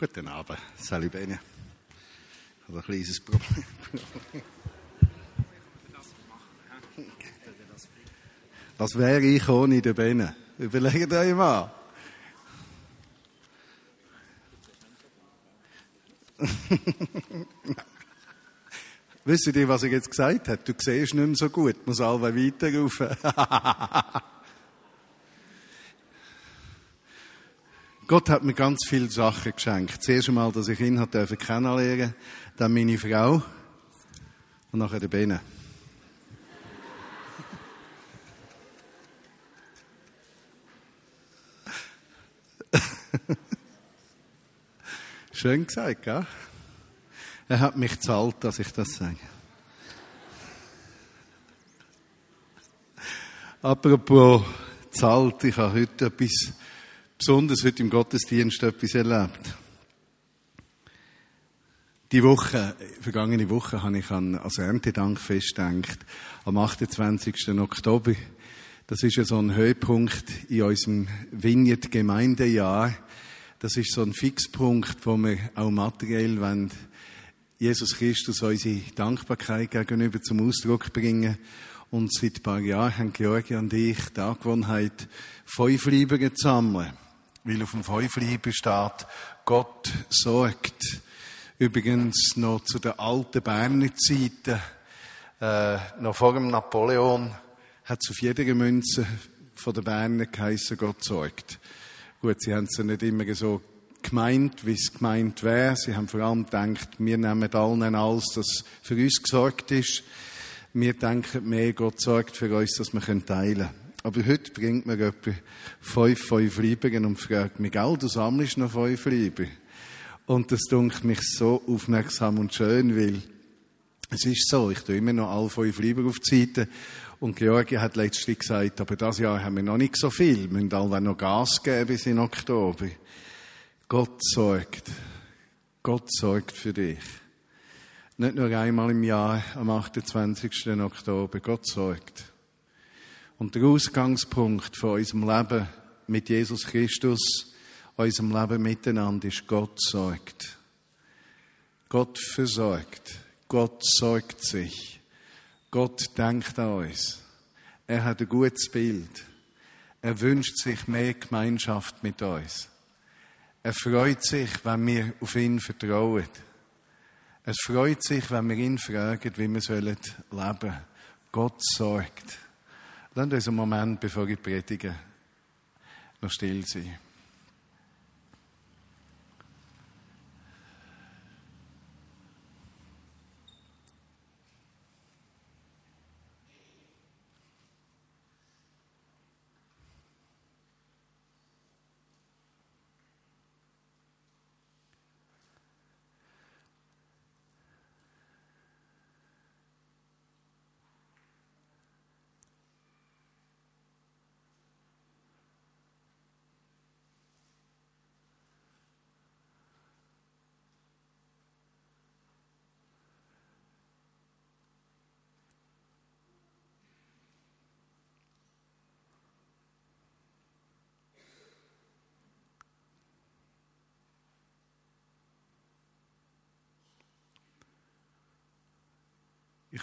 Guten Abend, Sally Bene. Ich habe ein kleines Problem. Was wäre ich ohne den Bene? Überlegt euch mal. Wisst ihr, was er jetzt gesagt hat? Du siehst nicht mehr so gut, muss alle weiter rauf. Gott hat mir ganz viele Sachen geschenkt. Zuerst einmal, dass ich ihn hat kennenlernen dann meine Frau und nachher der Bene. Schön gesagt, gell? Er hat mich zahlt, dass ich das sage. Apropos zahlt, ich habe heute etwas, besonders heute im Gottesdienst etwas erlebt. Die Woche, vergangene Woche, habe ich an, als Erntedankfest gedacht, am 28. Oktober. Das ist ja so ein Höhepunkt in unserem Vineyard-Gemeindejahr. Das ist so ein Fixpunkt, wo wir auch materiell wollen, Jesus Christus unsere Dankbarkeit gegenüber zum Ausdruck bringen. Und seit ein paar Jahren haben Georgi und ich die Angewohnheit, Fünflieben zu sammeln. Weil auf dem Fünflieben steht, Gott sorgt. Übrigens noch zu den alten Berner Zeiten, äh, noch vor dem Napoleon, hat es auf jeder Münze von den Berner geheissen, Gott sorgt. Gut, sie haben es ja nicht immer so gemeint, wie es gemeint wäre. Sie haben vor allem gedacht, wir nehmen allen alles, das für uns gesorgt ist. Wir denken mehr, Gott sorgt für uns, dass wir teilen können. Aber heute bringt mir jemand fünf, fünf Lieben und fragt mich, gell, du sammelst noch fünf Lieben. Und das dunkelt mich so aufmerksam und schön, weil es ist so, ich tue immer noch alle fünf Lieben auf die Seite und Georgia hat letztlich gesagt, aber das Jahr haben wir noch nicht so viel, wir müssen alle noch Gas geben bis in Oktober. Gott sorgt. Gott sorgt für dich. Nicht nur einmal im Jahr am 28. Oktober. Gott sorgt. Und der Ausgangspunkt von unserem Leben mit Jesus Christus, unserem Leben miteinander ist Gott sorgt. Gott versorgt. Gott sorgt sich. Gott denkt an uns. Er hat ein gutes Bild. Er wünscht sich mehr Gemeinschaft mit uns. Er freut sich, wenn wir auf ihn vertrauen. Es freut sich, wenn wir ihn fragen, wie wir leben sollen. Gott sorgt. Lasst uns einen Moment, bevor ich predige, noch still sein.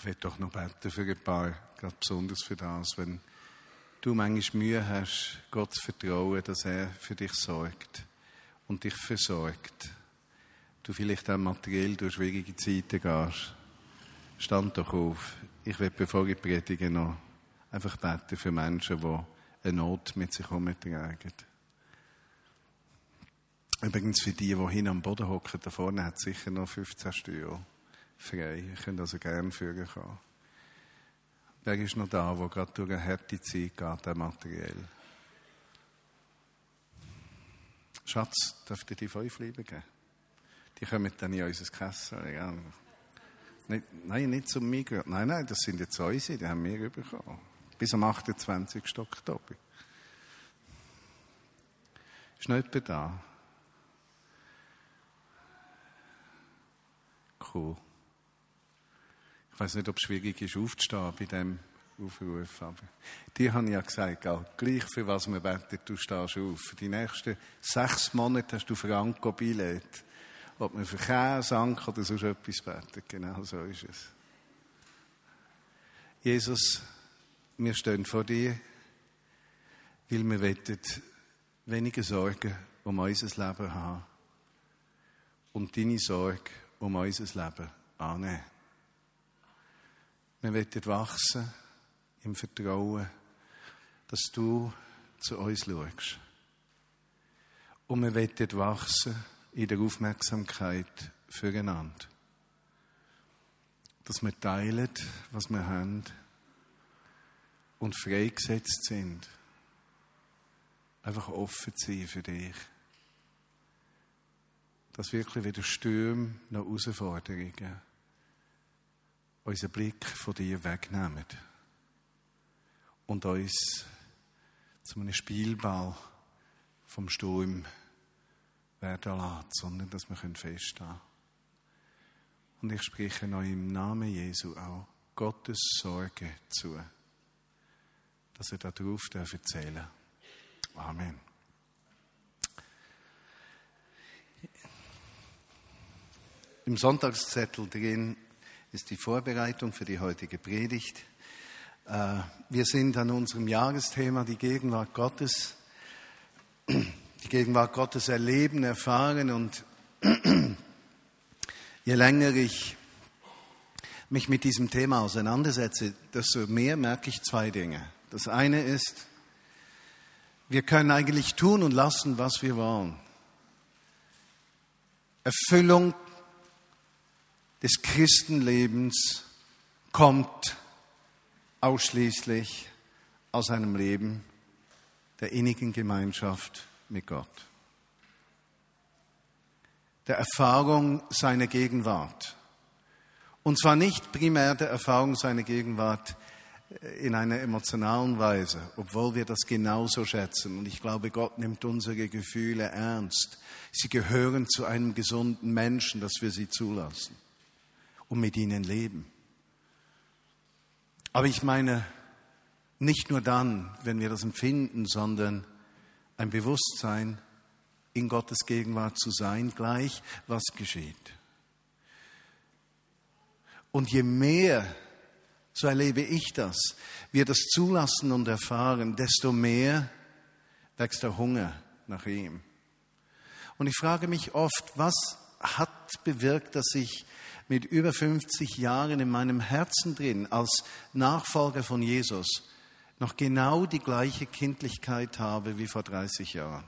Ich will doch noch beten für ein paar, gerade besonders für das, wenn du manchmal Mühe hast, Gott zu vertrauen, dass er für dich sorgt und dich versorgt. Du vielleicht auch materiell durch schwierige Zeiten gehst. Stand doch auf. Ich will, bevor ich predige, noch einfach beten für Menschen, die eine Not mit sich herumtragen. Übrigens für die, die hin am Boden hocken, da vorne hat es sicher noch 15 Stühle frei. Ihr könnt also gerne führen kommen. Wer ist noch da, wo gerade durch eine harte Zeit geht, der materiell? Schatz, dürft ihr die fünf Lieben geben? Die kommen dann in unser Kessel. Ja. Nicht, nein, nicht zum Migros. Nein, nein, das sind jetzt unsere, die haben wir bekommen. Bis am 28. Oktober. Ist noch jemand da? Cool. Ich weiß nicht, ob es schwierig ist, aufzustehen bei dem aufrufen. Aber die haben ja gesagt, auch gleich für was man betet, du stehst auf. Die nächsten sechs Monate hast du Franco Billett. Ob man für Käse, Anker oder sonst etwas betet. Genau so ist es. Jesus, wir stehen vor dir, weil wir wollen weniger Sorgen um unser Leben haben und deine Sorge um unser Leben annehmen. Wir wollen wachsen im Vertrauen, dass du zu uns schaust. Und wir wollen wachsen in der Aufmerksamkeit füreinander. Dass wir teilen, was wir haben und freigesetzt sind. Einfach offen zu sein für dich. Dass wirklich weder Stürme noch Herausforderungen unseren Blick von dir wegnehmen und uns zu einem Spielball vom Sturm werden lassen, sondern dass wir feststehen können. Und ich spreche euch im Namen Jesu auch Gottes Sorge zu, dass ihr darauf erzählen darf. Amen. Im Sonntagszettel drin ist die Vorbereitung für die heutige Predigt. Äh, wir sind an unserem Jahresthema die Gegenwart Gottes, die Gegenwart Gottes erleben, erfahren und je länger ich mich mit diesem Thema auseinandersetze, desto mehr merke ich zwei Dinge. Das eine ist, wir können eigentlich tun und lassen, was wir wollen. Erfüllung des Christenlebens kommt ausschließlich aus einem Leben der innigen Gemeinschaft mit Gott. Der Erfahrung seiner Gegenwart. Und zwar nicht primär der Erfahrung seiner Gegenwart in einer emotionalen Weise, obwohl wir das genauso schätzen. Und ich glaube, Gott nimmt unsere Gefühle ernst. Sie gehören zu einem gesunden Menschen, dass wir sie zulassen und mit ihnen leben. Aber ich meine, nicht nur dann, wenn wir das empfinden, sondern ein Bewusstsein, in Gottes Gegenwart zu sein, gleich was geschieht. Und je mehr, so erlebe ich das, wir das zulassen und erfahren, desto mehr wächst der Hunger nach ihm. Und ich frage mich oft, was hat bewirkt, dass ich mit über 50 Jahren in meinem Herzen drin als Nachfolger von Jesus noch genau die gleiche Kindlichkeit habe wie vor 30 Jahren.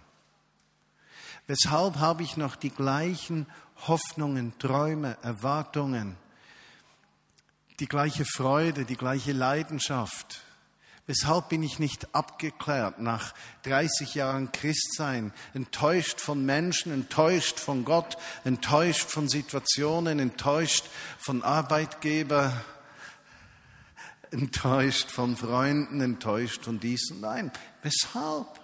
Weshalb habe ich noch die gleichen Hoffnungen, Träume, Erwartungen, die gleiche Freude, die gleiche Leidenschaft, Weshalb bin ich nicht abgeklärt nach 30 Jahren Christsein, enttäuscht von Menschen, enttäuscht von Gott, enttäuscht von Situationen, enttäuscht von Arbeitgeber, enttäuscht von Freunden, enttäuscht von diesen? Nein, weshalb?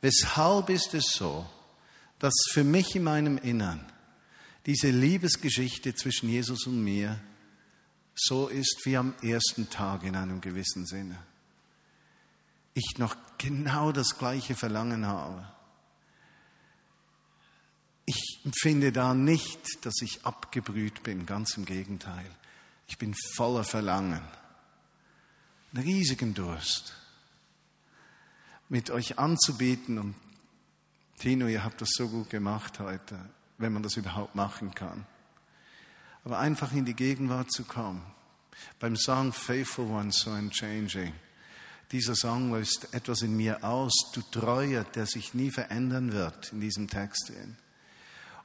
Weshalb ist es so, dass für mich in meinem Innern diese Liebesgeschichte zwischen Jesus und mir so ist wie am ersten Tag in einem gewissen Sinne? Ich noch genau das gleiche Verlangen habe. Ich empfinde da nicht, dass ich abgebrüht bin, ganz im Gegenteil. Ich bin voller Verlangen, einen riesigen Durst, mit euch anzubieten. Und Tino, ihr habt das so gut gemacht heute, wenn man das überhaupt machen kann. Aber einfach in die Gegenwart zu kommen. Beim Song Faithful One, So Unchanging dieser Song löst etwas in mir aus, du Treuer, der sich nie verändern wird in diesem Text.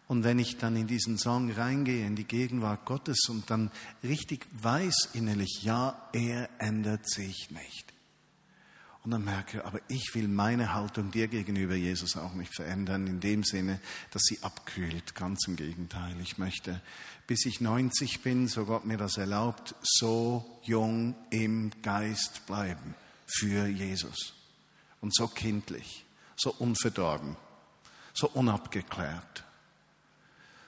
Und wenn ich dann in diesen Song reingehe, in die Gegenwart Gottes und dann richtig weiß innerlich, ja, er ändert sich nicht. Und dann merke, aber ich will meine Haltung dir gegenüber Jesus auch nicht verändern, in dem Sinne, dass sie abkühlt. Ganz im Gegenteil. Ich möchte, bis ich 90 bin, so Gott mir das erlaubt, so jung im Geist bleiben für Jesus. Und so kindlich, so unverdorben, so unabgeklärt,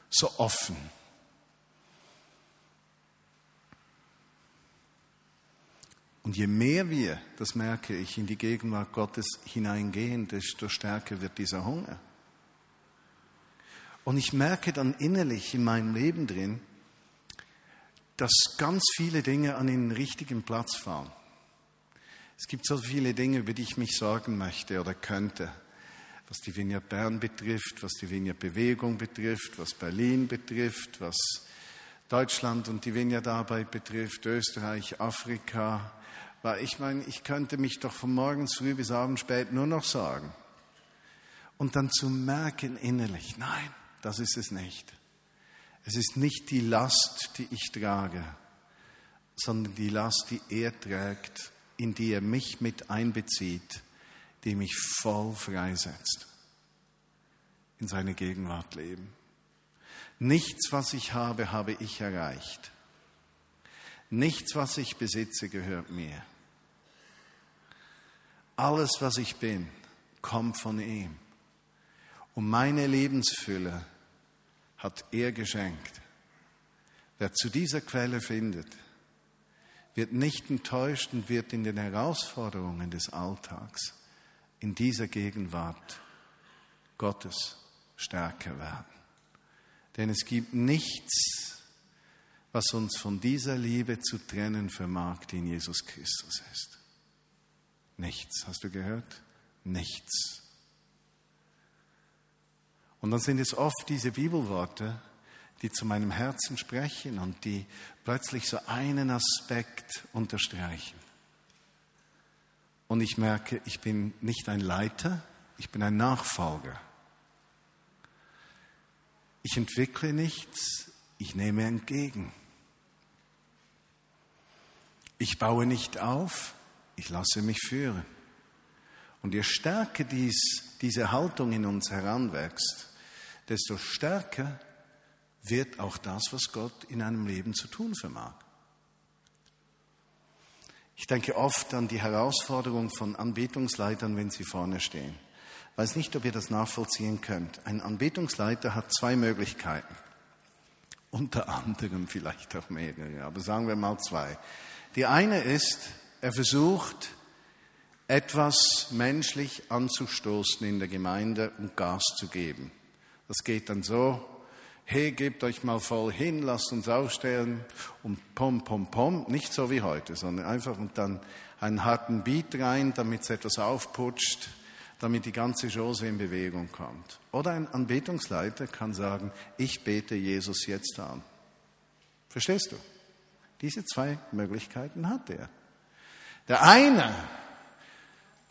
so offen. Und je mehr wir, das merke ich, in die Gegenwart Gottes hineingehen, desto stärker wird dieser Hunger. Und ich merke dann innerlich in meinem Leben drin, dass ganz viele Dinge an den richtigen Platz fallen. Es gibt so viele Dinge, über die ich mich sorgen möchte oder könnte, was die Vineyard Bern betrifft, was die Vineyard Bewegung betrifft, was Berlin betrifft, was Deutschland und die Vineyard Arbeit betrifft, Österreich, Afrika. Weil ich meine, ich könnte mich doch von morgens früh bis abends spät nur noch sagen. Und dann zu merken innerlich, nein, das ist es nicht. Es ist nicht die Last, die ich trage, sondern die Last, die er trägt, in die er mich mit einbezieht, die mich voll freisetzt, in seine Gegenwart leben. Nichts, was ich habe, habe ich erreicht. Nichts, was ich besitze, gehört mir. Alles, was ich bin, kommt von ihm. Und meine Lebensfülle hat er geschenkt. Wer zu dieser Quelle findet, wird nicht enttäuscht und wird in den Herausforderungen des Alltags in dieser Gegenwart Gottes stärker werden. Denn es gibt nichts, was uns von dieser Liebe zu trennen vermag, die in Jesus Christus ist. Nichts. Hast du gehört? Nichts. Und dann sind es oft diese Bibelworte, die zu meinem Herzen sprechen und die plötzlich so einen Aspekt unterstreichen. Und ich merke, ich bin nicht ein Leiter, ich bin ein Nachfolger. Ich entwickle nichts, ich nehme entgegen. Ich baue nicht auf, ich lasse mich führen. Und je stärker dies, diese Haltung in uns heranwächst, desto stärker wird auch das, was Gott in einem Leben zu tun vermag. Ich denke oft an die Herausforderung von Anbetungsleitern, wenn sie vorne stehen. Ich weiß nicht, ob ihr das nachvollziehen könnt. Ein Anbetungsleiter hat zwei Möglichkeiten. Unter anderem vielleicht auch mehrere, aber sagen wir mal zwei. Die eine ist, er versucht, etwas menschlich anzustoßen in der Gemeinde und Gas zu geben. Das geht dann so, hey, gebt euch mal voll hin, lasst uns aufstellen und pom, pom, pom, nicht so wie heute, sondern einfach und dann einen harten Beat rein, damit es etwas aufputscht, damit die ganze Chose in Bewegung kommt. Oder ein Anbetungsleiter kann sagen, ich bete Jesus jetzt an. Verstehst du? Diese zwei Möglichkeiten hat er. Der eine,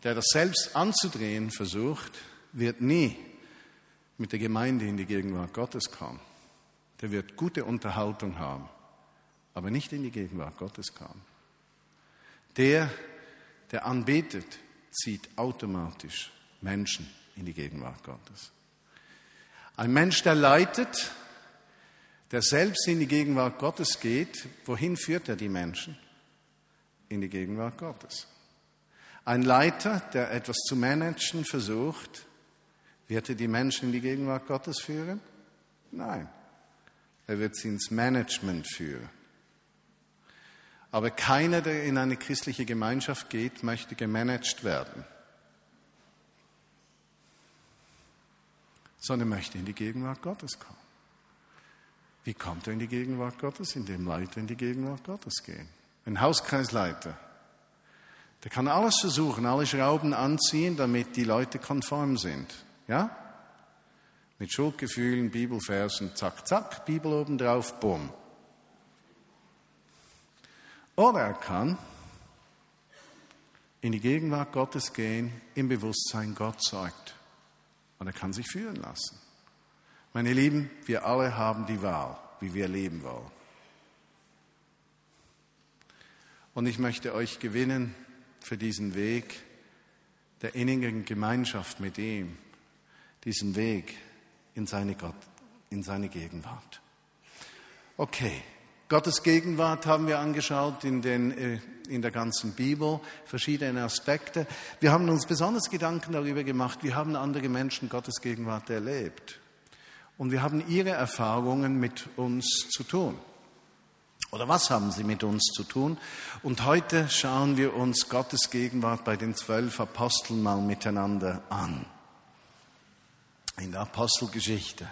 der das selbst anzudrehen versucht, wird nie mit der Gemeinde in die Gegenwart Gottes kommen. Der wird gute Unterhaltung haben, aber nicht in die Gegenwart Gottes kommen. Der, der anbetet, zieht automatisch Menschen in die Gegenwart Gottes. Ein Mensch, der leitet, der selbst in die Gegenwart Gottes geht, wohin führt er die Menschen? In die Gegenwart Gottes. Ein Leiter, der etwas zu managen versucht, wird er die Menschen in die Gegenwart Gottes führen? Nein. Er wird sie ins Management führen. Aber keiner, der in eine christliche Gemeinschaft geht, möchte gemanagt werden, sondern möchte in die Gegenwart Gottes kommen. Wie kommt er in die Gegenwart Gottes? Indem Leiter in die Gegenwart Gottes gehen. Ein Hauskreisleiter, der kann alles versuchen, alle Schrauben anziehen, damit die Leute konform sind. Ja? Mit Schuldgefühlen, Bibelversen, zack, zack, Bibel oben drauf, bumm. Oder er kann in die Gegenwart Gottes gehen, im Bewusstsein, Gott sorgt. Und er kann sich führen lassen. Meine Lieben, wir alle haben die Wahl, wie wir leben wollen. Und ich möchte euch gewinnen für diesen Weg der innigen Gemeinschaft mit ihm, diesen Weg in seine, Gott, in seine Gegenwart. Okay, Gottes Gegenwart haben wir angeschaut in, den, äh, in der ganzen Bibel, verschiedene Aspekte. Wir haben uns besonders Gedanken darüber gemacht, wie haben andere Menschen Gottes Gegenwart erlebt. Und wir haben ihre Erfahrungen mit uns zu tun. Oder was haben sie mit uns zu tun? Und heute schauen wir uns Gottes Gegenwart bei den zwölf Aposteln mal miteinander an. In der Apostelgeschichte.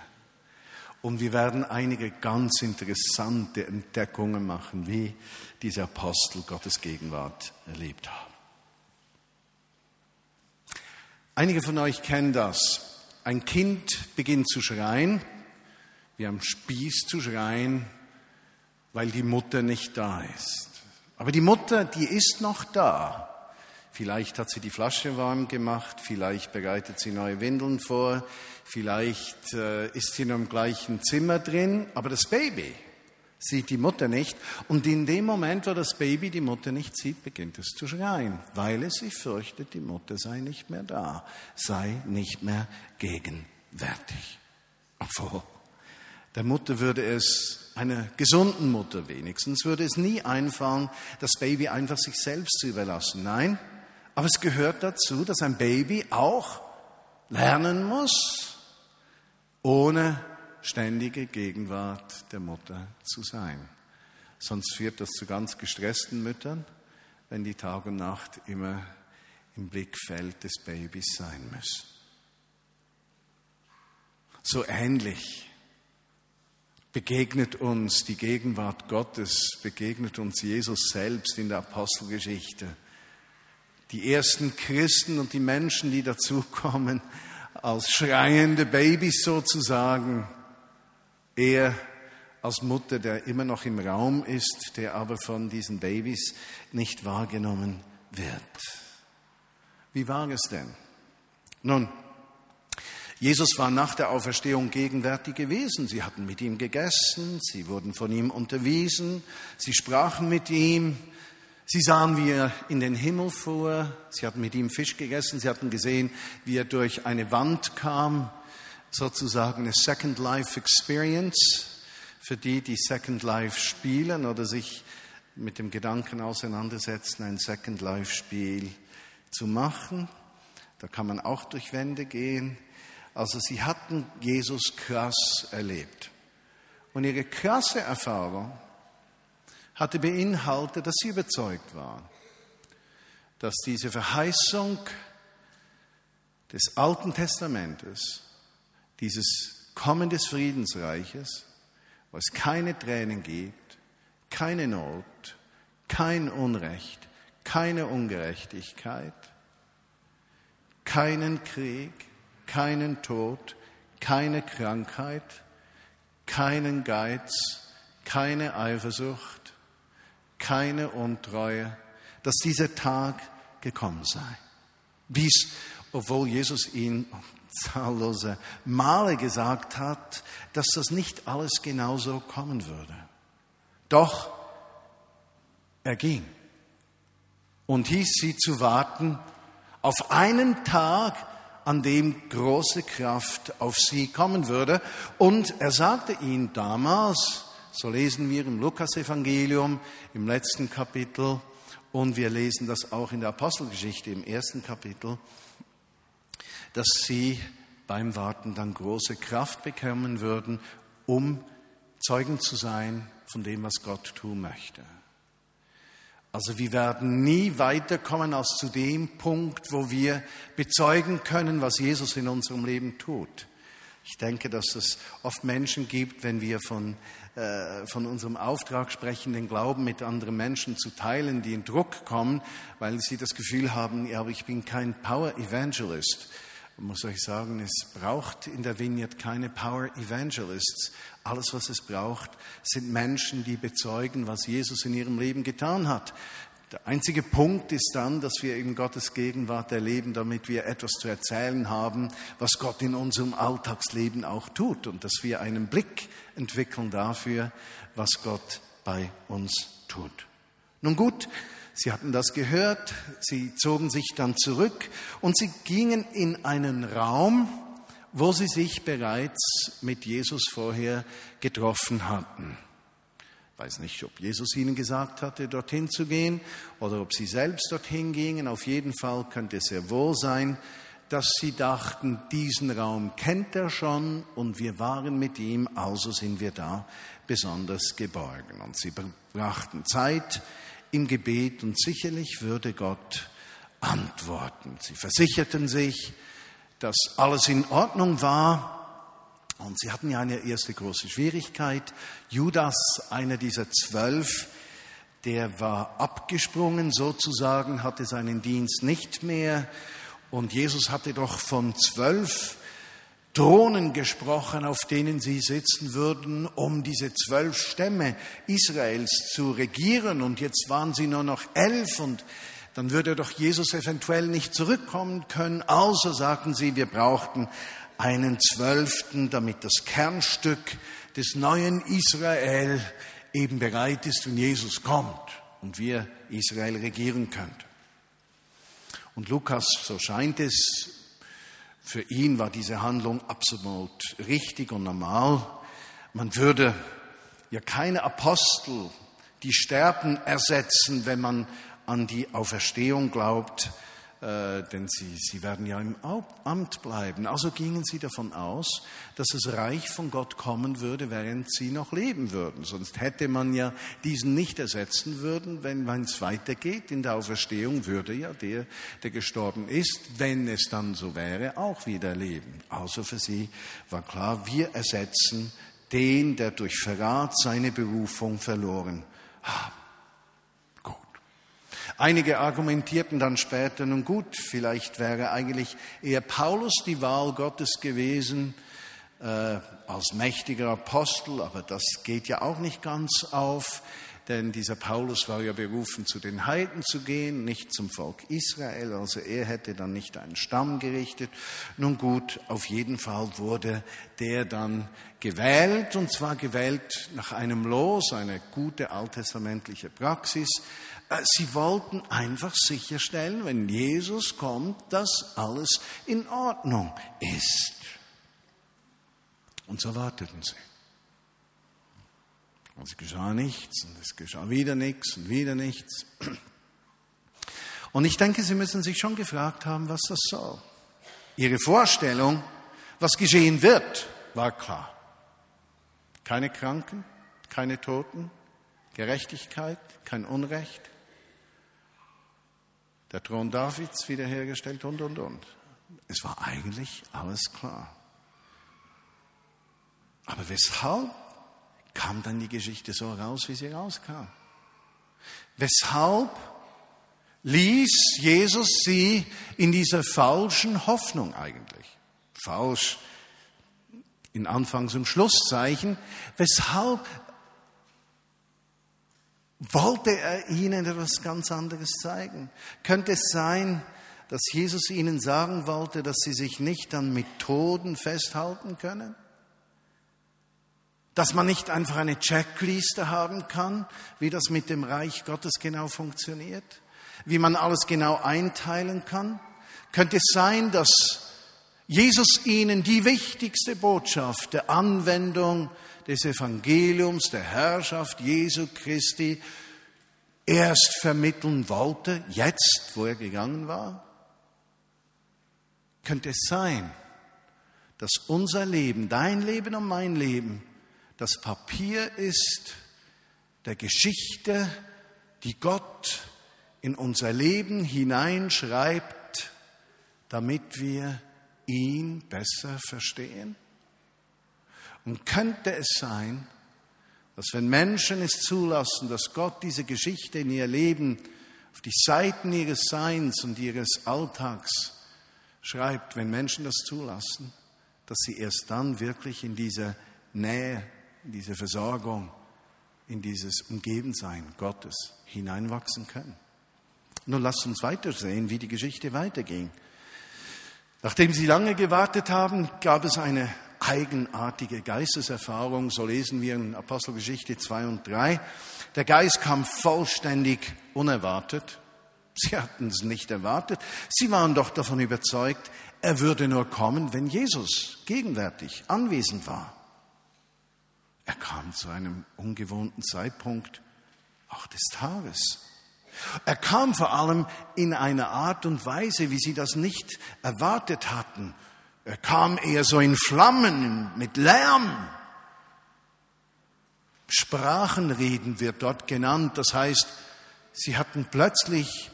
Und wir werden einige ganz interessante Entdeckungen machen, wie diese Apostel Gottes Gegenwart erlebt haben. Einige von euch kennen das. Ein Kind beginnt zu schreien, wie am Spieß zu schreien, weil die Mutter nicht da ist. Aber die Mutter, die ist noch da. Vielleicht hat sie die Flasche warm gemacht, vielleicht bereitet sie neue Windeln vor, vielleicht äh, ist sie noch im gleichen Zimmer drin, aber das Baby sieht die Mutter nicht. Und in dem Moment, wo das Baby die Mutter nicht sieht, beginnt es zu schreien, weil es sich fürchtet, die Mutter sei nicht mehr da, sei nicht mehr gegenwärtig. Obwohl, der Mutter würde es, einer gesunden Mutter wenigstens, würde es nie einfallen, das Baby einfach sich selbst zu überlassen. Nein, aber es gehört dazu, dass ein Baby auch lernen muss, ohne ständige Gegenwart der Mutter zu sein. Sonst führt das zu ganz gestressten Müttern, wenn die Tag und Nacht immer im Blickfeld des Babys sein müssen. So ähnlich begegnet uns die Gegenwart Gottes, begegnet uns Jesus selbst in der Apostelgeschichte. Die ersten Christen und die Menschen, die dazukommen, als schreiende Babys sozusagen, er als Mutter, der immer noch im Raum ist, der aber von diesen Babys nicht wahrgenommen wird. Wie war es denn? Nun, Jesus war nach der Auferstehung gegenwärtig gewesen. Sie hatten mit ihm gegessen, sie wurden von ihm unterwiesen, sie sprachen mit ihm, sie sahen, wie er in den Himmel fuhr, sie hatten mit ihm Fisch gegessen, sie hatten gesehen, wie er durch eine Wand kam, sozusagen eine Second Life Experience für die, die Second Life spielen oder sich mit dem Gedanken auseinandersetzen, ein Second Life Spiel zu machen. Da kann man auch durch Wände gehen. Also sie hatten Jesus krass erlebt. Und ihre krasse Erfahrung hatte beinhaltet, dass sie überzeugt waren, dass diese Verheißung des Alten Testamentes, dieses Kommen des Friedensreiches, wo es keine Tränen gibt, keine Not, kein Unrecht, keine Ungerechtigkeit, keinen Krieg, keinen Tod, keine Krankheit, keinen Geiz, keine Eifersucht, keine Untreue, dass dieser Tag gekommen sei. Dies, obwohl Jesus ihn zahllose Male gesagt hat, dass das nicht alles genauso kommen würde. Doch er ging und hieß sie zu warten auf einen Tag, an dem große Kraft auf sie kommen würde. Und er sagte ihnen damals, so lesen wir im Lukasevangelium im letzten Kapitel und wir lesen das auch in der Apostelgeschichte im ersten Kapitel, dass sie beim Warten dann große Kraft bekommen würden, um Zeugen zu sein von dem, was Gott tun möchte. Also wir werden nie weiterkommen als zu dem Punkt, wo wir bezeugen können, was Jesus in unserem Leben tut. Ich denke, dass es oft Menschen gibt, wenn wir von, äh, von unserem Auftrag sprechen, den Glauben mit anderen Menschen zu teilen, die in Druck kommen, weil sie das Gefühl haben, ja, aber ich bin kein Power Evangelist. Ich muss euch sagen, es braucht in der Vineyard keine Power Evangelists. Alles, was es braucht, sind Menschen, die bezeugen, was Jesus in ihrem Leben getan hat. Der einzige Punkt ist dann, dass wir in Gottes Gegenwart erleben, damit wir etwas zu erzählen haben, was Gott in unserem Alltagsleben auch tut und dass wir einen Blick entwickeln dafür, was Gott bei uns tut. Nun gut, Sie hatten das gehört, sie zogen sich dann zurück und sie gingen in einen Raum, wo sie sich bereits mit Jesus vorher getroffen hatten. Weiß nicht, ob Jesus ihnen gesagt hatte, dorthin zu gehen oder ob sie selbst dorthin gingen. Auf jeden Fall könnte es sehr wohl sein, dass sie dachten, diesen Raum kennt er schon und wir waren mit ihm, also sind wir da besonders geborgen. Und sie brachten Zeit im Gebet und sicherlich würde Gott antworten. Sie versicherten sich, dass alles in Ordnung war. Und sie hatten ja eine erste große Schwierigkeit. Judas, einer dieser zwölf, der war abgesprungen sozusagen, hatte seinen Dienst nicht mehr. Und Jesus hatte doch von zwölf Thronen gesprochen, auf denen sie sitzen würden, um diese zwölf Stämme Israels zu regieren. Und jetzt waren sie nur noch elf und dann würde doch Jesus eventuell nicht zurückkommen können. Also sagten sie, wir brauchten einen Zwölften, damit das Kernstück des neuen Israel eben bereit ist, wenn Jesus kommt und wir Israel regieren könnten. Und Lukas, so scheint es, für ihn war diese Handlung absolut richtig und normal. Man würde ja keine Apostel, die sterben, ersetzen, wenn man an die Auferstehung glaubt, äh, denn sie, sie werden ja im Amt bleiben. Also gingen sie davon aus, dass das Reich von Gott kommen würde, während sie noch leben würden. Sonst hätte man ja diesen nicht ersetzen würden, wenn es weitergeht. In der Auferstehung würde ja der, der gestorben ist, wenn es dann so wäre, auch wieder leben. Also für sie war klar, wir ersetzen den, der durch Verrat seine Berufung verloren hat. Einige argumentierten dann später, nun gut, vielleicht wäre eigentlich eher Paulus die Wahl Gottes gewesen äh, als mächtiger Apostel, aber das geht ja auch nicht ganz auf, denn dieser Paulus war ja berufen, zu den Heiden zu gehen, nicht zum Volk Israel, also er hätte dann nicht einen Stamm gerichtet. Nun gut, auf jeden Fall wurde der dann gewählt, und zwar gewählt nach einem Los, eine gute alttestamentliche Praxis, äh, sie wollten einfach sicherstellen, wenn Jesus kommt, dass alles in Ordnung ist. Und so warteten sie. Und es geschah nichts und es geschah wieder nichts und wieder nichts. Und ich denke, Sie müssen sich schon gefragt haben, was das soll. Ihre Vorstellung, was geschehen wird, war klar. Keine Kranken, keine Toten, Gerechtigkeit, kein Unrecht, der Thron Davids wiederhergestellt und, und, und. Es war eigentlich alles klar. Aber weshalb kam dann die Geschichte so raus, wie sie rauskam? Weshalb ließ Jesus sie in dieser falschen Hoffnung eigentlich? Falsch in Anfangs- und Schlusszeichen. Weshalb wollte er ihnen etwas ganz anderes zeigen? Könnte es sein, dass Jesus ihnen sagen wollte, dass sie sich nicht an Methoden festhalten können? Dass man nicht einfach eine Checkliste haben kann, wie das mit dem Reich Gottes genau funktioniert? Wie man alles genau einteilen kann? Könnte es sein, dass Jesus ihnen die wichtigste Botschaft der Anwendung des Evangeliums, der Herrschaft Jesu Christi erst vermitteln wollte, jetzt, wo er gegangen war? Könnte es sein, dass unser Leben, dein Leben und mein Leben, das Papier ist der Geschichte, die Gott in unser Leben hineinschreibt, damit wir ihn besser verstehen? Und könnte es sein, dass wenn Menschen es zulassen, dass Gott diese Geschichte in ihr Leben auf die Seiten ihres Seins und ihres Alltags schreibt, wenn Menschen das zulassen, dass sie erst dann wirklich in diese Nähe, in diese Versorgung, in dieses Umgebensein Gottes hineinwachsen können. Nun lasst uns weitersehen, wie die Geschichte weiterging. Nachdem sie lange gewartet haben, gab es eine eigenartige Geisteserfahrung, so lesen wir in Apostelgeschichte 2 und 3. Der Geist kam vollständig unerwartet. Sie hatten es nicht erwartet. Sie waren doch davon überzeugt, er würde nur kommen, wenn Jesus gegenwärtig anwesend war. Er kam zu einem ungewohnten Zeitpunkt, auch des Tages. Er kam vor allem in einer Art und Weise, wie sie das nicht erwartet hatten. Er kam eher so in Flammen, mit Lärm. Sprachenreden wird dort genannt. Das heißt, sie hatten plötzlich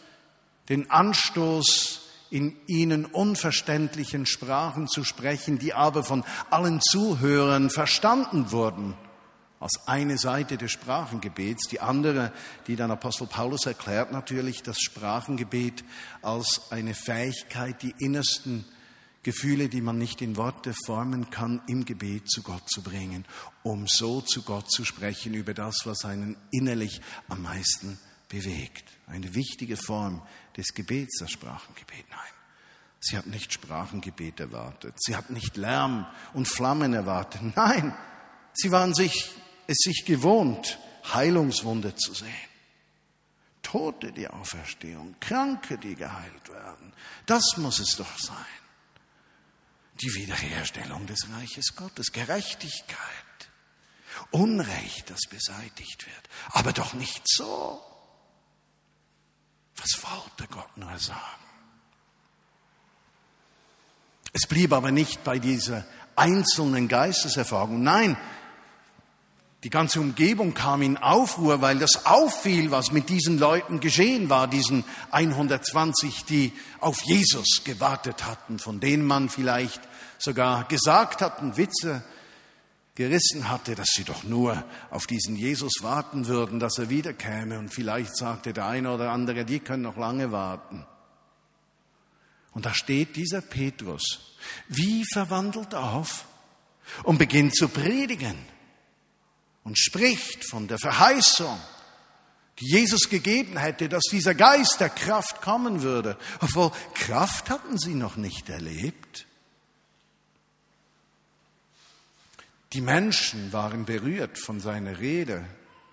den Anstoß, in ihnen unverständlichen Sprachen zu sprechen, die aber von allen Zuhörern verstanden wurden als eine Seite des Sprachengebets. Die andere, die dann Apostel Paulus erklärt, natürlich das Sprachengebet als eine Fähigkeit, die innersten Gefühle, die man nicht in Worte formen kann, im Gebet zu Gott zu bringen, um so zu Gott zu sprechen über das, was einen innerlich am meisten bewegt. Eine wichtige Form des Gebets, das Sprachengebet. Nein. Sie hat nicht Sprachengebet erwartet. Sie hat nicht Lärm und Flammen erwartet. Nein, sie waren sich es sich gewohnt, Heilungswunde zu sehen. Tote, die Auferstehung, Kranke, die geheilt werden. Das muss es doch sein. Die Wiederherstellung des Reiches Gottes, Gerechtigkeit, Unrecht, das beseitigt wird. Aber doch nicht so. Was wollte Gott nur sagen? Es blieb aber nicht bei dieser einzelnen Geisteserfahrung. Nein, die ganze Umgebung kam in Aufruhr, weil das auffiel, was mit diesen Leuten geschehen war, diesen 120, die auf Jesus gewartet hatten, von denen man vielleicht sogar gesagt hat Witze gerissen hatte, dass sie doch nur auf diesen Jesus warten würden, dass er wiederkäme. Und vielleicht sagte der eine oder andere, die können noch lange warten. Und da steht dieser Petrus, wie verwandelt auf und beginnt zu predigen und spricht von der Verheißung, die Jesus gegeben hätte, dass dieser Geist der Kraft kommen würde. Obwohl Kraft hatten sie noch nicht erlebt. Die Menschen waren berührt von seiner Rede.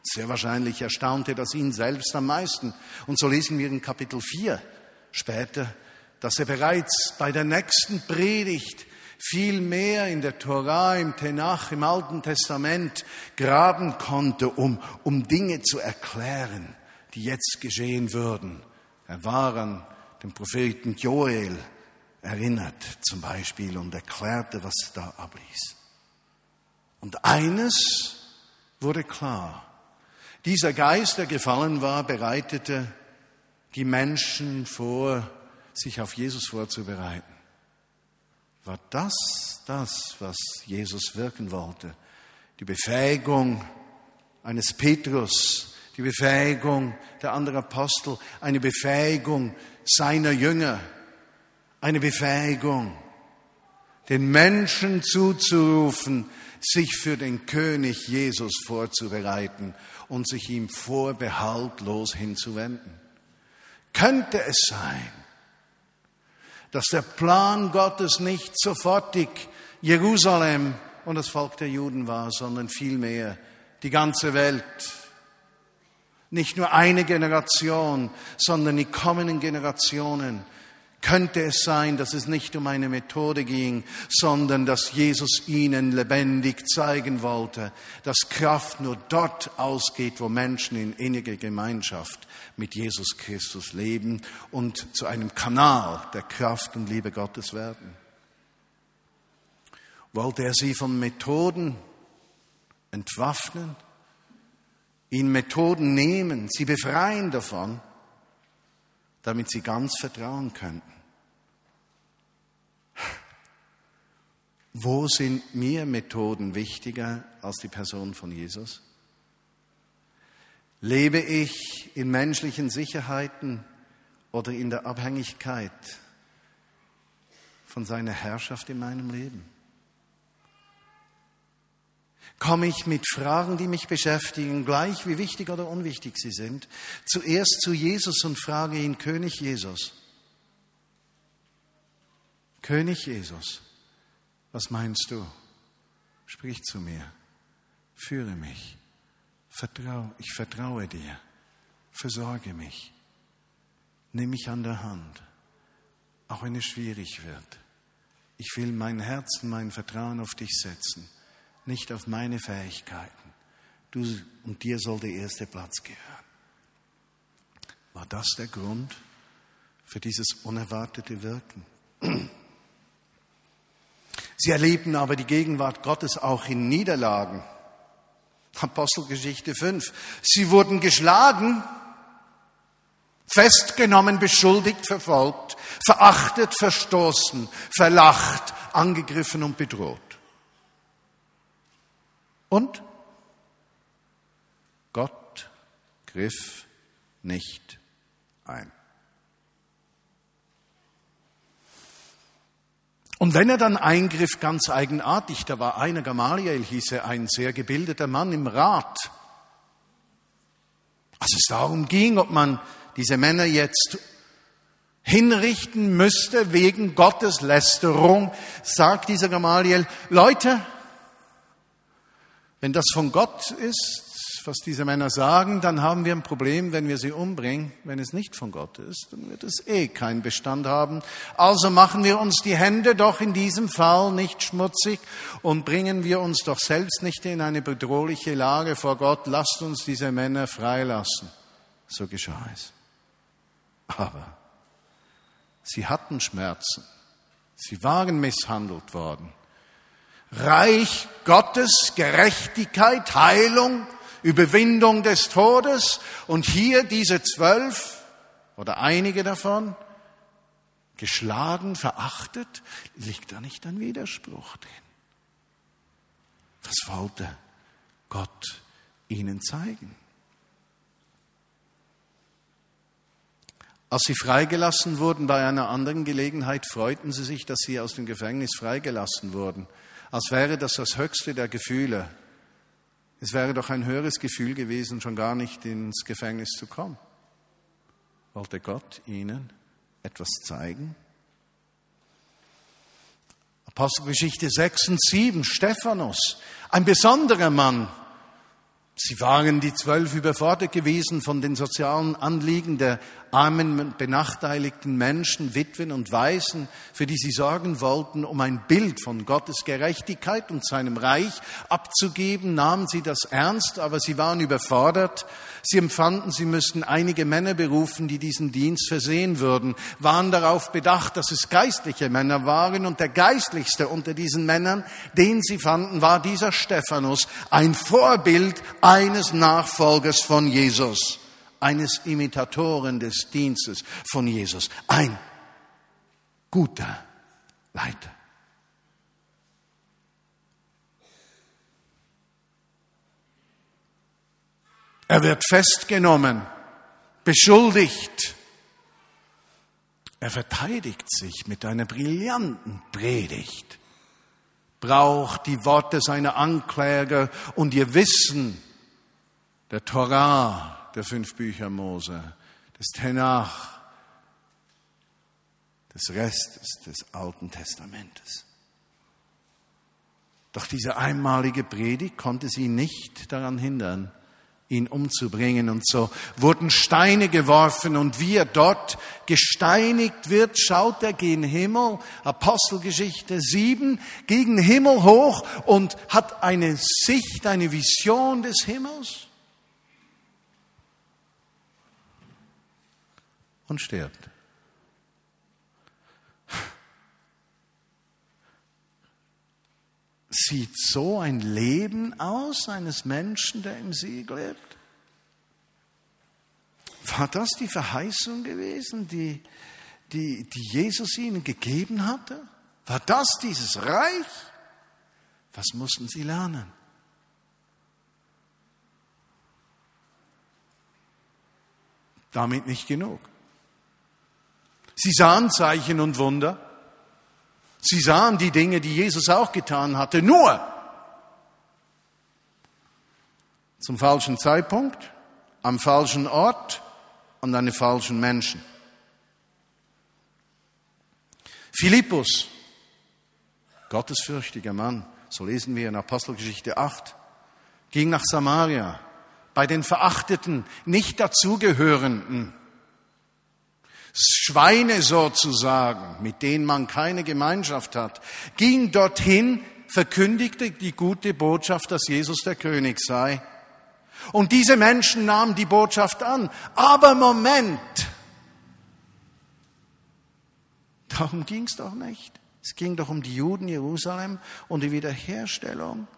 Sehr wahrscheinlich erstaunte das ihn selbst am meisten. Und so lesen wir in Kapitel 4 später, dass er bereits bei der nächsten Predigt viel mehr in der Torah, im Tenach, im Alten Testament graben konnte, um, um Dinge zu erklären, die jetzt geschehen würden. Er war an den Propheten Joel erinnert zum Beispiel und erklärte, was da abließ. Und eines wurde klar. Dieser Geist, der gefallen war, bereitete die Menschen vor, sich auf Jesus vorzubereiten war das das, was Jesus wirken wollte. Die Befähigung eines Petrus, die Befähigung der anderen Apostel, eine Befähigung seiner Jünger, eine Befähigung, den Menschen zuzurufen, sich für den König Jesus vorzubereiten und sich ihm vorbehaltlos hinzuwenden. Könnte es sein, dass der Plan Gottes nicht sofortig Jerusalem und das Volk der Juden war, sondern vielmehr die ganze Welt. Nicht nur eine Generation, sondern die kommenden Generationen könnte es sein, dass es nicht um eine Methode ging, sondern dass Jesus ihnen lebendig zeigen wollte, dass Kraft nur dort ausgeht, wo Menschen in inniger Gemeinschaft mit Jesus Christus leben und zu einem Kanal der Kraft und Liebe Gottes werden. Wollte er sie von Methoden entwaffnen, ihnen Methoden nehmen, sie befreien davon, damit sie ganz vertrauen könnten. Wo sind mir Methoden wichtiger als die Person von Jesus? Lebe ich in menschlichen Sicherheiten oder in der Abhängigkeit von seiner Herrschaft in meinem Leben? Komme ich mit Fragen, die mich beschäftigen, gleich wie wichtig oder unwichtig sie sind, zuerst zu Jesus und frage ihn, König Jesus, König Jesus, was meinst du? Sprich zu mir, führe mich, vertrau, ich vertraue dir, versorge mich, nimm mich an der Hand, auch wenn es schwierig wird. Ich will mein Herzen, mein Vertrauen auf dich setzen nicht auf meine Fähigkeiten. Du und dir soll der erste Platz gehören. War das der Grund für dieses unerwartete Wirken? Sie erlebten aber die Gegenwart Gottes auch in Niederlagen. Apostelgeschichte 5. Sie wurden geschlagen, festgenommen, beschuldigt, verfolgt, verachtet, verstoßen, verlacht, angegriffen und bedroht. Und Gott griff nicht ein. Und wenn er dann eingriff, ganz eigenartig, da war einer, Gamaliel hieß er, ein sehr gebildeter Mann im Rat. Als es darum ging, ob man diese Männer jetzt hinrichten müsste wegen Gotteslästerung, sagt dieser Gamaliel, Leute, wenn das von Gott ist, was diese Männer sagen, dann haben wir ein Problem, wenn wir sie umbringen. Wenn es nicht von Gott ist, dann wird es eh keinen Bestand haben. Also machen wir uns die Hände doch in diesem Fall nicht schmutzig und bringen wir uns doch selbst nicht in eine bedrohliche Lage vor Gott. Lasst uns diese Männer freilassen. So geschah es. Aber sie hatten Schmerzen. Sie waren misshandelt worden. Reich Gottes, Gerechtigkeit, Heilung, Überwindung des Todes. Und hier diese zwölf oder einige davon, geschlagen, verachtet, liegt da nicht ein Widerspruch drin. Was wollte Gott ihnen zeigen? Als sie freigelassen wurden bei einer anderen Gelegenheit, freuten sie sich, dass sie aus dem Gefängnis freigelassen wurden, als wäre das das höchste der Gefühle. Es wäre doch ein höheres Gefühl gewesen, schon gar nicht ins Gefängnis zu kommen. Wollte Gott ihnen etwas zeigen? Apostelgeschichte 6 und 7, Stephanus, ein besonderer Mann, Sie waren die zwölf überfordert gewesen von den sozialen Anliegen der armen, benachteiligten Menschen, Witwen und Waisen, für die sie sorgen wollten, um ein Bild von Gottes Gerechtigkeit und seinem Reich abzugeben, nahmen sie das ernst, aber sie waren überfordert. Sie empfanden, sie müssten einige Männer berufen, die diesen Dienst versehen würden, waren darauf bedacht, dass es geistliche Männer waren und der geistlichste unter diesen Männern, den sie fanden, war dieser Stephanus, ein Vorbild eines Nachfolgers von Jesus, eines Imitatoren des Dienstes von Jesus, ein guter Leiter. Er wird festgenommen, beschuldigt. Er verteidigt sich mit einer brillanten Predigt, braucht die Worte seiner Ankläger und ihr Wissen der Torah, der fünf Bücher Mose, des Tenach, des Restes des Alten Testamentes. Doch diese einmalige Predigt konnte sie nicht daran hindern, ihn umzubringen. Und so wurden Steine geworfen und wie er dort gesteinigt wird, schaut er gegen Himmel, Apostelgeschichte 7, gegen Himmel hoch und hat eine Sicht, eine Vision des Himmels und stirbt. Sieht so ein Leben aus eines Menschen, der im Sieg lebt? War das die Verheißung gewesen, die, die, die Jesus ihnen gegeben hatte? War das dieses Reich? Was mussten sie lernen? Damit nicht genug. Sie sahen Zeichen und Wunder. Sie sahen die Dinge, die Jesus auch getan hatte, nur zum falschen Zeitpunkt, am falschen Ort und an den falschen Menschen. Philippus, gottesfürchtiger Mann, so lesen wir in Apostelgeschichte 8, ging nach Samaria bei den Verachteten, nicht dazugehörenden, Schweine sozusagen, mit denen man keine Gemeinschaft hat, ging dorthin, verkündigte die gute Botschaft, dass Jesus der König sei. Und diese Menschen nahmen die Botschaft an. Aber Moment, darum ging es doch nicht. Es ging doch um die Juden Jerusalem und die Wiederherstellung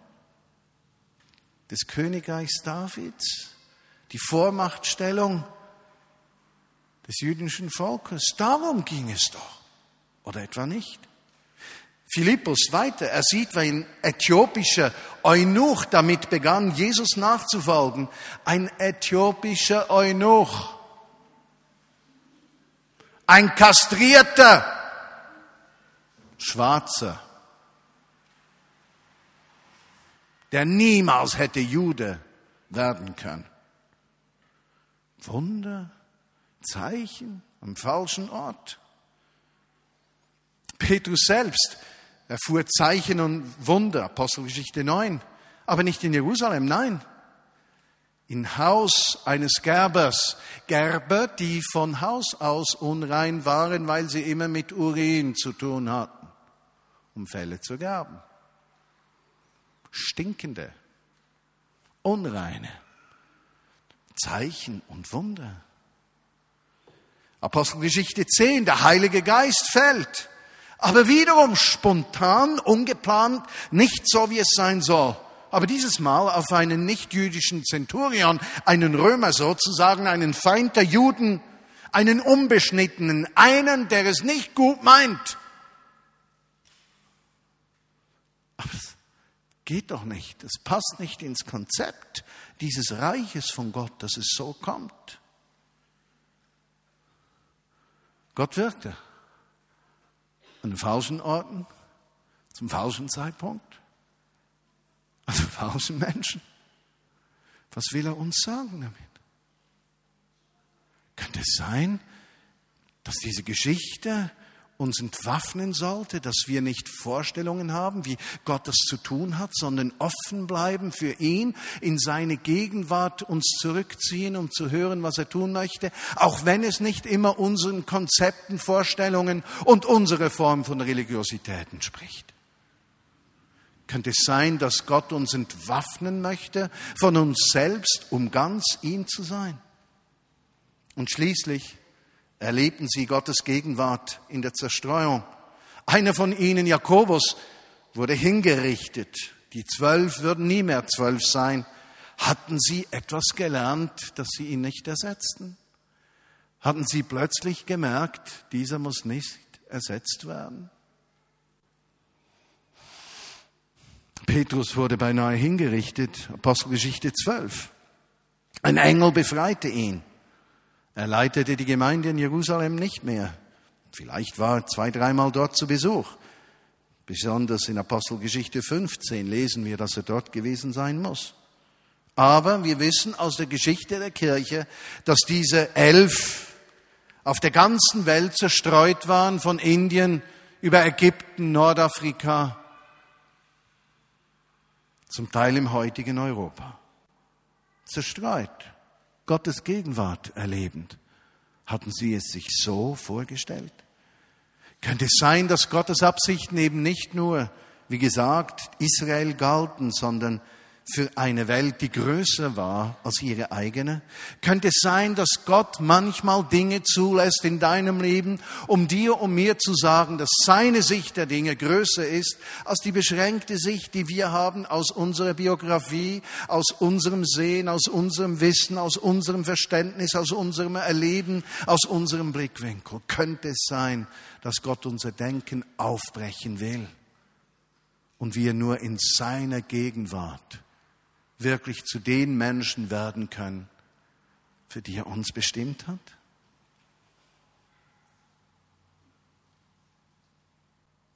des Königreichs Davids, die Vormachtstellung des jüdischen Volkes. Darum ging es doch. Oder etwa nicht? Philippus weiter, er sieht, wie ein äthiopischer Eunuch damit begann, Jesus nachzufolgen. Ein äthiopischer Eunuch. Ein kastrierter, schwarzer, der niemals hätte Jude werden können. Wunder, Zeichen am falschen Ort. Petrus selbst erfuhr Zeichen und Wunder, Apostelgeschichte 9, aber nicht in Jerusalem, nein. In Haus eines Gerbers, Gerber, die von Haus aus unrein waren, weil sie immer mit Urin zu tun hatten, um Fälle zu gerben. Stinkende, unreine Zeichen und Wunder. Apostelgeschichte 10, der Heilige Geist fällt aber wiederum spontan, ungeplant, nicht so, wie es sein soll. Aber dieses Mal auf einen nicht-jüdischen Zenturion, einen Römer sozusagen, einen Feind der Juden, einen Unbeschnittenen, einen, der es nicht gut meint. Aber es geht doch nicht. Es passt nicht ins Konzept dieses Reiches von Gott, dass es so kommt. Gott wirkte an den falschen Orten, zum falschen Zeitpunkt, an den falschen Menschen. Was will er uns sagen damit? Könnte es sein, dass diese Geschichte uns entwaffnen sollte, dass wir nicht Vorstellungen haben, wie Gott das zu tun hat, sondern offen bleiben für ihn, in seine Gegenwart uns zurückziehen, um zu hören, was er tun möchte, auch wenn es nicht immer unseren Konzepten, Vorstellungen und unsere Form von Religiosität entspricht. Könnte es sein, dass Gott uns entwaffnen möchte von uns selbst, um ganz ihn zu sein? Und schließlich erlebten sie Gottes Gegenwart in der Zerstreuung. Einer von ihnen, Jakobus, wurde hingerichtet. Die zwölf würden nie mehr zwölf sein. Hatten sie etwas gelernt, das sie ihn nicht ersetzten? Hatten sie plötzlich gemerkt, dieser muss nicht ersetzt werden? Petrus wurde beinahe hingerichtet, Apostelgeschichte 12. Ein Engel befreite ihn. Er leitete die Gemeinde in Jerusalem nicht mehr. Vielleicht war er zwei, dreimal dort zu Besuch. Besonders in Apostelgeschichte 15 lesen wir, dass er dort gewesen sein muss. Aber wir wissen aus der Geschichte der Kirche, dass diese elf auf der ganzen Welt zerstreut waren, von Indien über Ägypten, Nordafrika, zum Teil im heutigen Europa. Zerstreut. Gottes Gegenwart erlebend. Hatten Sie es sich so vorgestellt? Könnte es sein, dass Gottes Absichten eben nicht nur, wie gesagt, Israel galten, sondern für eine Welt, die größer war als ihre eigene? Könnte es sein, dass Gott manchmal Dinge zulässt in deinem Leben, um dir und mir zu sagen, dass seine Sicht der Dinge größer ist als die beschränkte Sicht, die wir haben aus unserer Biografie, aus unserem Sehen, aus unserem Wissen, aus unserem Verständnis, aus unserem Erleben, aus unserem Blickwinkel? Könnte es sein, dass Gott unser Denken aufbrechen will? und wir nur in seiner Gegenwart wirklich zu den Menschen werden können, für die er uns bestimmt hat?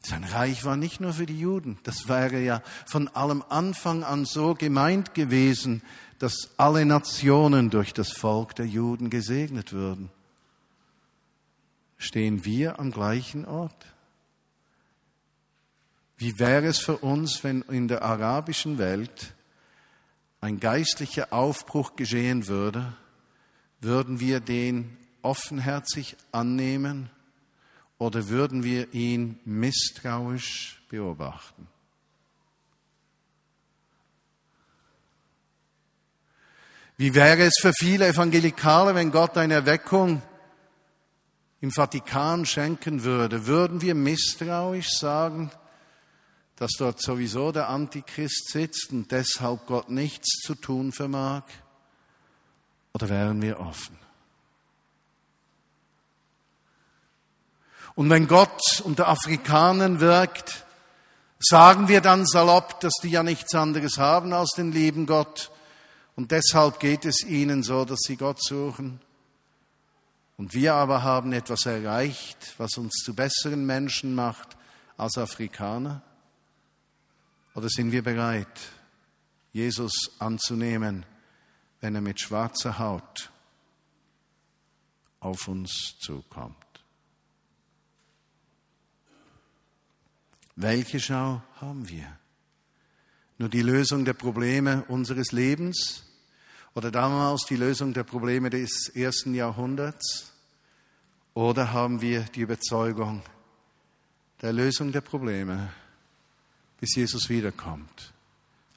Sein Reich war nicht nur für die Juden, das wäre ja von allem Anfang an so gemeint gewesen, dass alle Nationen durch das Volk der Juden gesegnet würden. Stehen wir am gleichen Ort? Wie wäre es für uns, wenn in der arabischen Welt ein geistlicher Aufbruch geschehen würde, würden wir den offenherzig annehmen oder würden wir ihn misstrauisch beobachten? Wie wäre es für viele Evangelikale, wenn Gott eine Erweckung im Vatikan schenken würde? Würden wir misstrauisch sagen, dass dort sowieso der Antichrist sitzt und deshalb Gott nichts zu tun vermag? Oder wären wir offen? Und wenn Gott unter Afrikanern wirkt, sagen wir dann salopp, dass die ja nichts anderes haben als den lieben Gott und deshalb geht es ihnen so, dass sie Gott suchen. Und wir aber haben etwas erreicht, was uns zu besseren Menschen macht als Afrikaner? Oder sind wir bereit, Jesus anzunehmen, wenn er mit schwarzer Haut auf uns zukommt? Welche Schau haben wir? Nur die Lösung der Probleme unseres Lebens oder damals die Lösung der Probleme des ersten Jahrhunderts? Oder haben wir die Überzeugung der Lösung der Probleme, bis Jesus wiederkommt,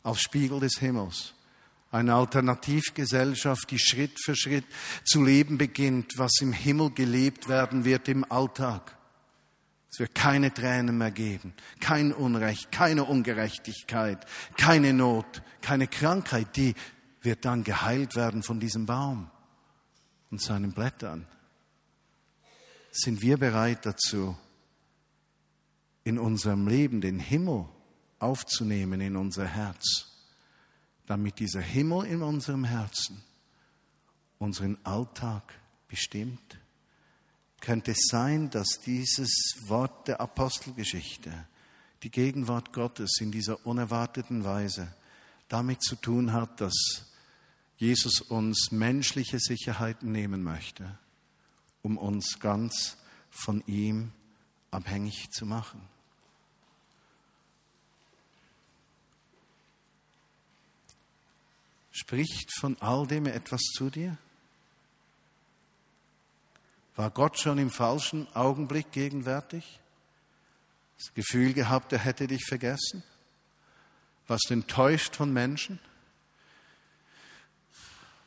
als Spiegel des Himmels? Eine Alternativgesellschaft, die Schritt für Schritt zu leben beginnt, was im Himmel gelebt werden wird im Alltag. Es wird keine Tränen mehr geben, kein Unrecht, keine Ungerechtigkeit, keine Not, keine Krankheit, die wird dann geheilt werden von diesem Baum und seinen Blättern. Sind wir bereit dazu, in unserem Leben den Himmel aufzunehmen in unser Herz, damit dieser Himmel in unserem Herzen unseren Alltag bestimmt? könnte es sein, dass dieses Wort der Apostelgeschichte, die Gegenwart Gottes in dieser unerwarteten Weise damit zu tun hat, dass Jesus uns menschliche Sicherheiten nehmen möchte, um uns ganz von ihm abhängig zu machen. Spricht von all dem etwas zu dir? War Gott schon im falschen Augenblick gegenwärtig? Das Gefühl gehabt, er hätte dich vergessen? Warst du enttäuscht von Menschen?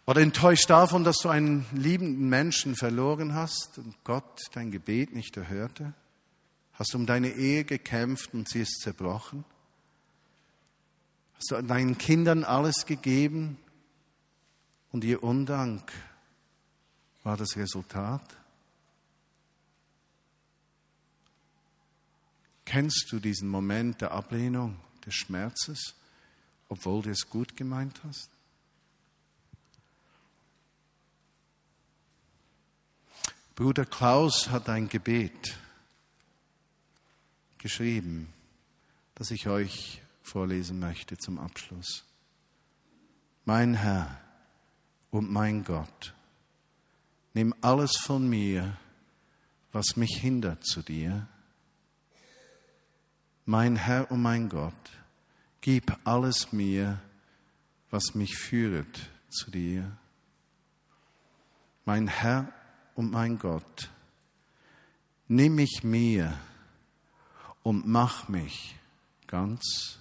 Oder enttäuscht davon, dass du einen liebenden Menschen verloren hast und Gott dein Gebet nicht erhörte? Hast du um deine Ehe gekämpft und sie ist zerbrochen? Hast du deinen Kindern alles gegeben und ihr Undank war das Resultat? Kennst du diesen Moment der Ablehnung, des Schmerzes, obwohl du es gut gemeint hast? Bruder Klaus hat ein Gebet geschrieben, das ich euch vorlesen möchte zum Abschluss. Mein Herr und mein Gott, nimm alles von mir, was mich hindert zu dir mein Herr und mein Gott, gib alles mir, was mich führt zu dir. Mein Herr und mein Gott, nimm mich mir und mach mich ganz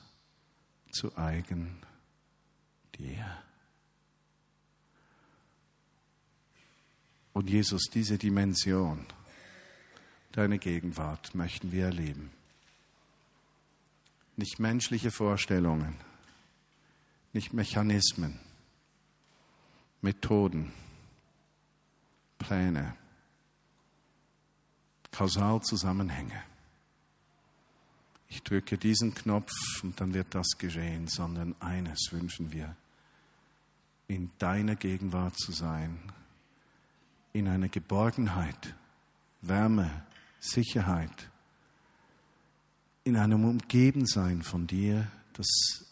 zu eigen dir. Und Jesus, diese Dimension, deine Gegenwart möchten wir erleben nicht menschliche Vorstellungen, nicht Mechanismen, Methoden, Pläne, Kausalzusammenhänge. Ich drücke diesen Knopf und dann wird das geschehen, sondern eines wünschen wir, in deiner Gegenwart zu sein, in einer Geborgenheit, Wärme, Sicherheit, in einem Umgebensein von dir, das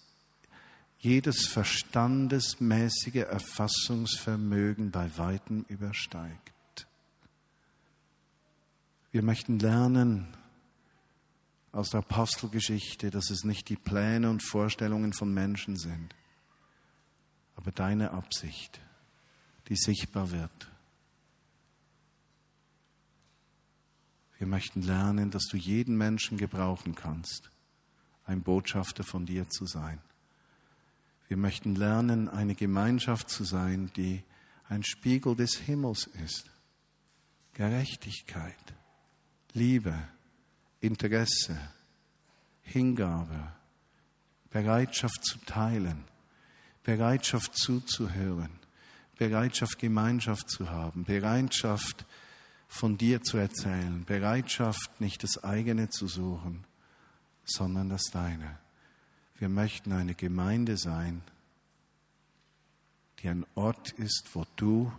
jedes verstandesmäßige Erfassungsvermögen bei weitem übersteigt. Wir möchten lernen aus der Apostelgeschichte, dass es nicht die Pläne und Vorstellungen von Menschen sind, aber deine Absicht, die sichtbar wird Wir möchten lernen, dass du jeden Menschen gebrauchen kannst, ein Botschafter von dir zu sein. Wir möchten lernen, eine Gemeinschaft zu sein, die ein Spiegel des Himmels ist. Gerechtigkeit, Liebe, Interesse, Hingabe, Bereitschaft zu teilen, Bereitschaft zuzuhören, Bereitschaft Gemeinschaft zu haben, Bereitschaft von dir zu erzählen, Bereitschaft nicht das eigene zu suchen, sondern das deine. Wir möchten eine Gemeinde sein, die ein Ort ist, wo du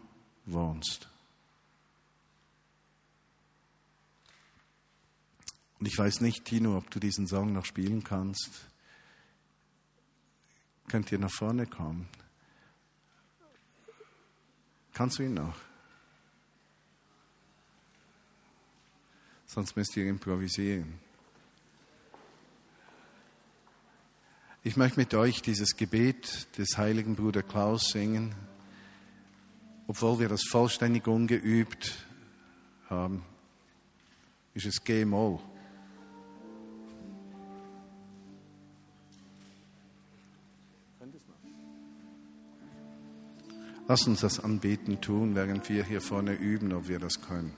wohnst. Und ich weiß nicht, Tino, ob du diesen Song noch spielen kannst. Könnt ihr nach vorne kommen? Kannst du ihn noch? Sonst müsst ihr improvisieren. Ich möchte mit euch dieses Gebet des heiligen Bruder Klaus singen, obwohl wir das vollständig ungeübt haben. Ist es G-Moll? Lass uns das Anbeten tun, während wir hier vorne üben, ob wir das können.